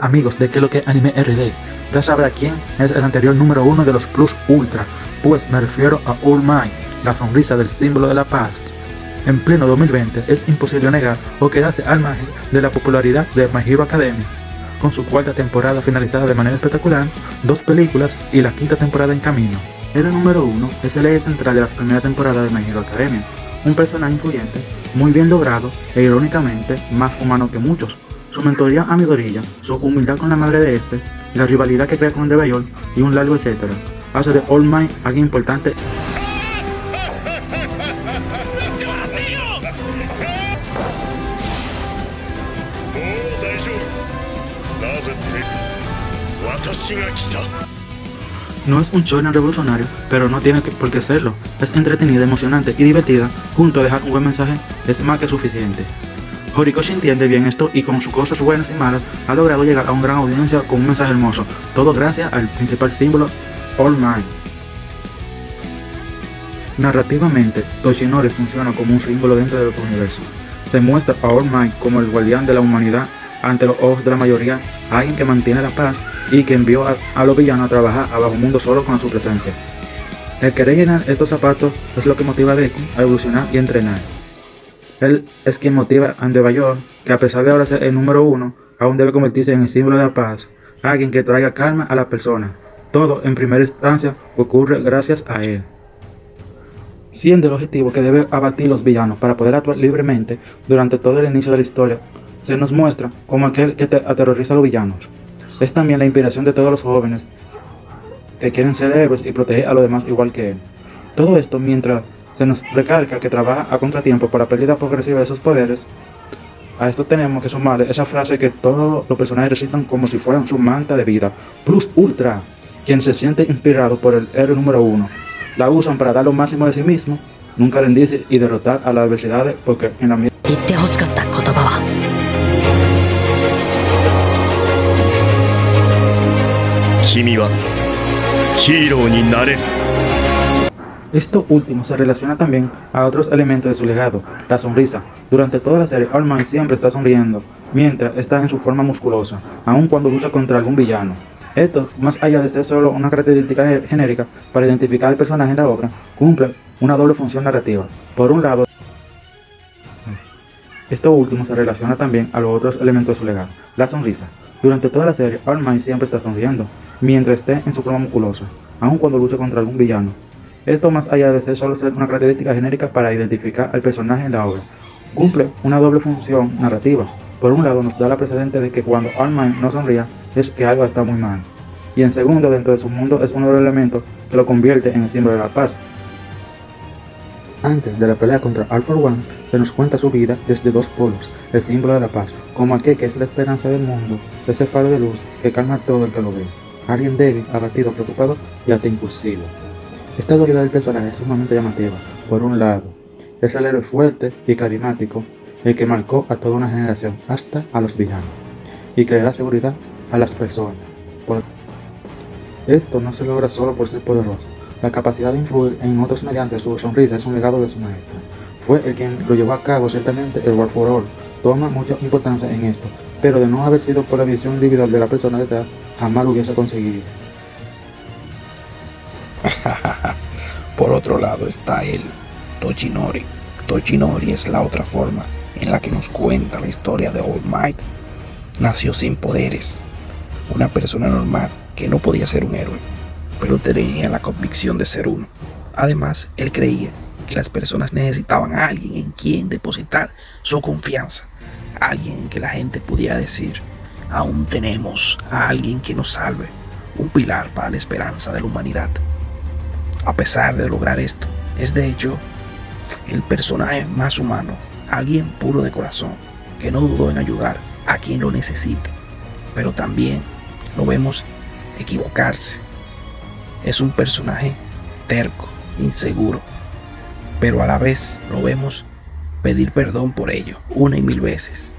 Amigos de que lo que anime RD, ya sabrá quién es el anterior número uno de los Plus Ultra, pues me refiero a All Might, la sonrisa del símbolo de la paz. En pleno 2020 es imposible negar o quedarse al margen de la popularidad de My Hero Academia, con su cuarta temporada finalizada de manera espectacular, dos películas y la quinta temporada en camino. El número uno es el eje central de la primera temporada de My Hero Academia, un personaje influyente, muy bien logrado e irónicamente más humano que muchos, su mentoría a Midorilla, su humildad con la madre de este, la rivalidad que crea con el de Bayol y un largo etcétera, hace de All Might alguien importante. No es un show revolucionario, pero no tiene por qué serlo. Es entretenida, emocionante y divertida, junto a dejar un buen mensaje es más que suficiente. Horikoshi entiende bien esto y con sus cosas buenas y malas ha logrado llegar a una gran audiencia con un mensaje hermoso, todo gracias al principal símbolo All Might. Narrativamente, Toshinori funciona como un símbolo dentro de los universos. Se muestra a All Might como el guardián de la humanidad ante los ojos de la mayoría, alguien que mantiene la paz y que envió a, a los villanos a trabajar a bajo mundo solo con su presencia. El querer llenar estos zapatos es lo que motiva a Deku a evolucionar y entrenar. Él es quien motiva a Nueva York, que a pesar de ahora ser el número uno, aún debe convertirse en el símbolo de la paz, alguien que traiga calma a la persona. Todo en primera instancia ocurre gracias a él. Siendo el objetivo que debe abatir los villanos para poder actuar libremente durante todo el inicio de la historia, se nos muestra como aquel que aterroriza a los villanos. Es también la inspiración de todos los jóvenes que quieren ser héroes y proteger a los demás igual que él. Todo esto mientras se nos recalca que trabaja a contratiempo por la pérdida progresiva de sus poderes. A esto tenemos que sumarle esa frase que todos los personajes recitan como si fueran su manta de vida, Plus Ultra, quien se siente inspirado por el héroe número uno. La usan para dar lo máximo de sí mismo, nunca rendirse y derrotar a las adversidades porque en la misma... Esto último se relaciona también a otros elementos de su legado, la sonrisa. Durante toda la serie, All siempre está sonriendo, mientras está en su forma musculosa, aun cuando lucha contra algún villano. Esto, más allá de ser solo una característica genérica para identificar al personaje en la obra, cumple una doble función narrativa. Por un lado, esto último se relaciona también a los otros elementos de su legado, la sonrisa. Durante toda la serie, All siempre está sonriendo, mientras esté en su forma musculosa, aun cuando lucha contra algún villano. Esto más allá de ser solo ser una característica genérica para identificar al personaje en la obra, cumple una doble función narrativa. Por un lado nos da la precedente de que cuando Armand no sonría es que algo está muy mal. Y en segundo, dentro de su mundo es uno de los elementos que lo convierte en el símbolo de la paz. Antes de la pelea contra for One, se nos cuenta su vida desde dos polos, el símbolo de la paz, como aquel que es la esperanza del mundo, ese faro de luz que calma a todo el que lo ve. Alguien débil, abatido, preocupado y hasta impulsivo. Esta dualidad del personaje es sumamente llamativa. Por un lado, es el héroe fuerte y carismático, el que marcó a toda una generación, hasta a los villanos, y que le da seguridad a las personas. Esto no se logra solo por ser poderoso. La capacidad de influir en otros mediante su sonrisa es un legado de su maestra. Fue el quien lo llevó a cabo, ciertamente el War for All. Toma mucha importancia en esto, pero de no haber sido por la visión individual de la persona detrás, jamás lo hubiese conseguido. Por otro lado está el Tochinori. Tochinori es la otra forma en la que nos cuenta la historia de All Might. Nació sin poderes, una persona normal que no podía ser un héroe, pero tenía la convicción de ser uno. Además, él creía que las personas necesitaban a alguien en quien depositar su confianza, alguien en que la gente pudiera decir, aún tenemos a alguien que nos salve, un pilar para la esperanza de la humanidad a pesar de lograr esto. Es de hecho el personaje más humano, alguien puro de corazón, que no dudó en ayudar a quien lo necesite, pero también lo vemos equivocarse. Es un personaje terco, inseguro, pero a la vez lo vemos pedir perdón por ello una y mil veces.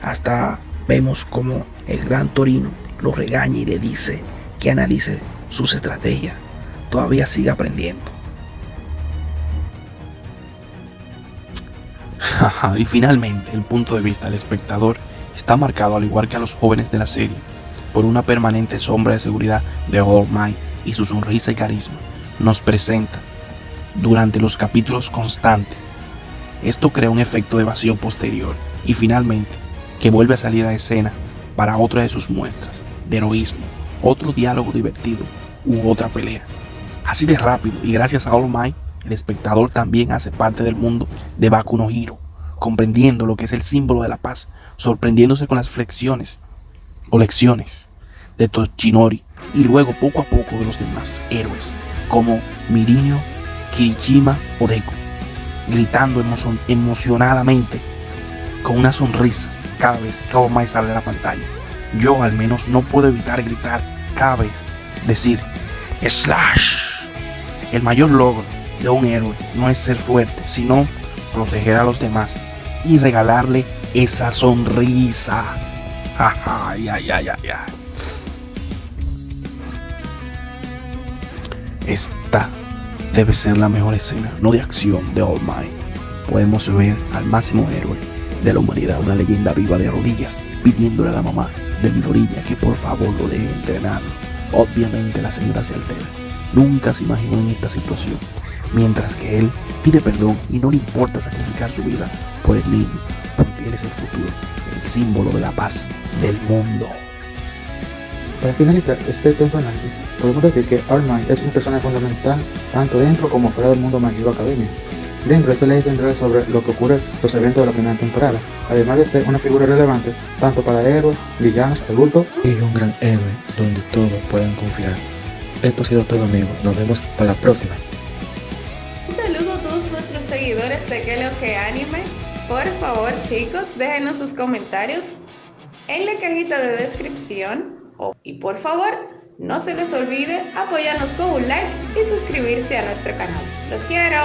Hasta vemos como el gran Torino lo regaña y le dice que analice sus estrategias todavía sigue aprendiendo. y finalmente, el punto de vista del espectador está marcado, al igual que a los jóvenes de la serie, por una permanente sombra de seguridad de All Might y su sonrisa y carisma. Nos presenta durante los capítulos constantes. Esto crea un efecto de vacío posterior y finalmente que vuelve a salir a escena para otra de sus muestras de heroísmo, otro diálogo divertido u otra pelea. Así de rápido y gracias a All Might, el espectador también hace parte del mundo de Baku no Hiro, comprendiendo lo que es el símbolo de la paz, sorprendiéndose con las flexiones o lecciones de Toshinori y luego poco a poco de los demás héroes como Mirinho, Kirishima o Deku, gritando emocionadamente con una sonrisa cada vez que All Might sale de la pantalla. Yo al menos no puedo evitar gritar cada vez, decir Slash. El mayor logro de un héroe no es ser fuerte, sino proteger a los demás y regalarle esa sonrisa. Ay, ay, ay, ay, Esta debe ser la mejor escena, no de acción, de All Might. Podemos ver al máximo héroe de la humanidad, una leyenda viva de rodillas, pidiéndole a la mamá de Midorilla que por favor lo deje entrenar. Obviamente la señora se altera. Nunca se imaginó en esta situación. Mientras que él pide perdón y no le importa sacrificar su vida por el niño, porque él es el futuro, el símbolo de la paz del mundo. Para finalizar este tenso análisis, podemos decir que Armand es un personaje fundamental tanto dentro como fuera del mundo mágico academia. Dentro se le central sobre lo que ocurre en los eventos de la primera temporada, además de ser una figura relevante tanto para héroes, villanos, adultos y un gran héroe donde todos puedan confiar. Esto ha sido todo amigos, nos vemos para la próxima. Un saludo a todos nuestros seguidores de Que lo que anime. Por favor chicos, déjenos sus comentarios en la cajita de descripción. Y por favor, no se les olvide apoyarnos con un like y suscribirse a nuestro canal. ¡Los quiero!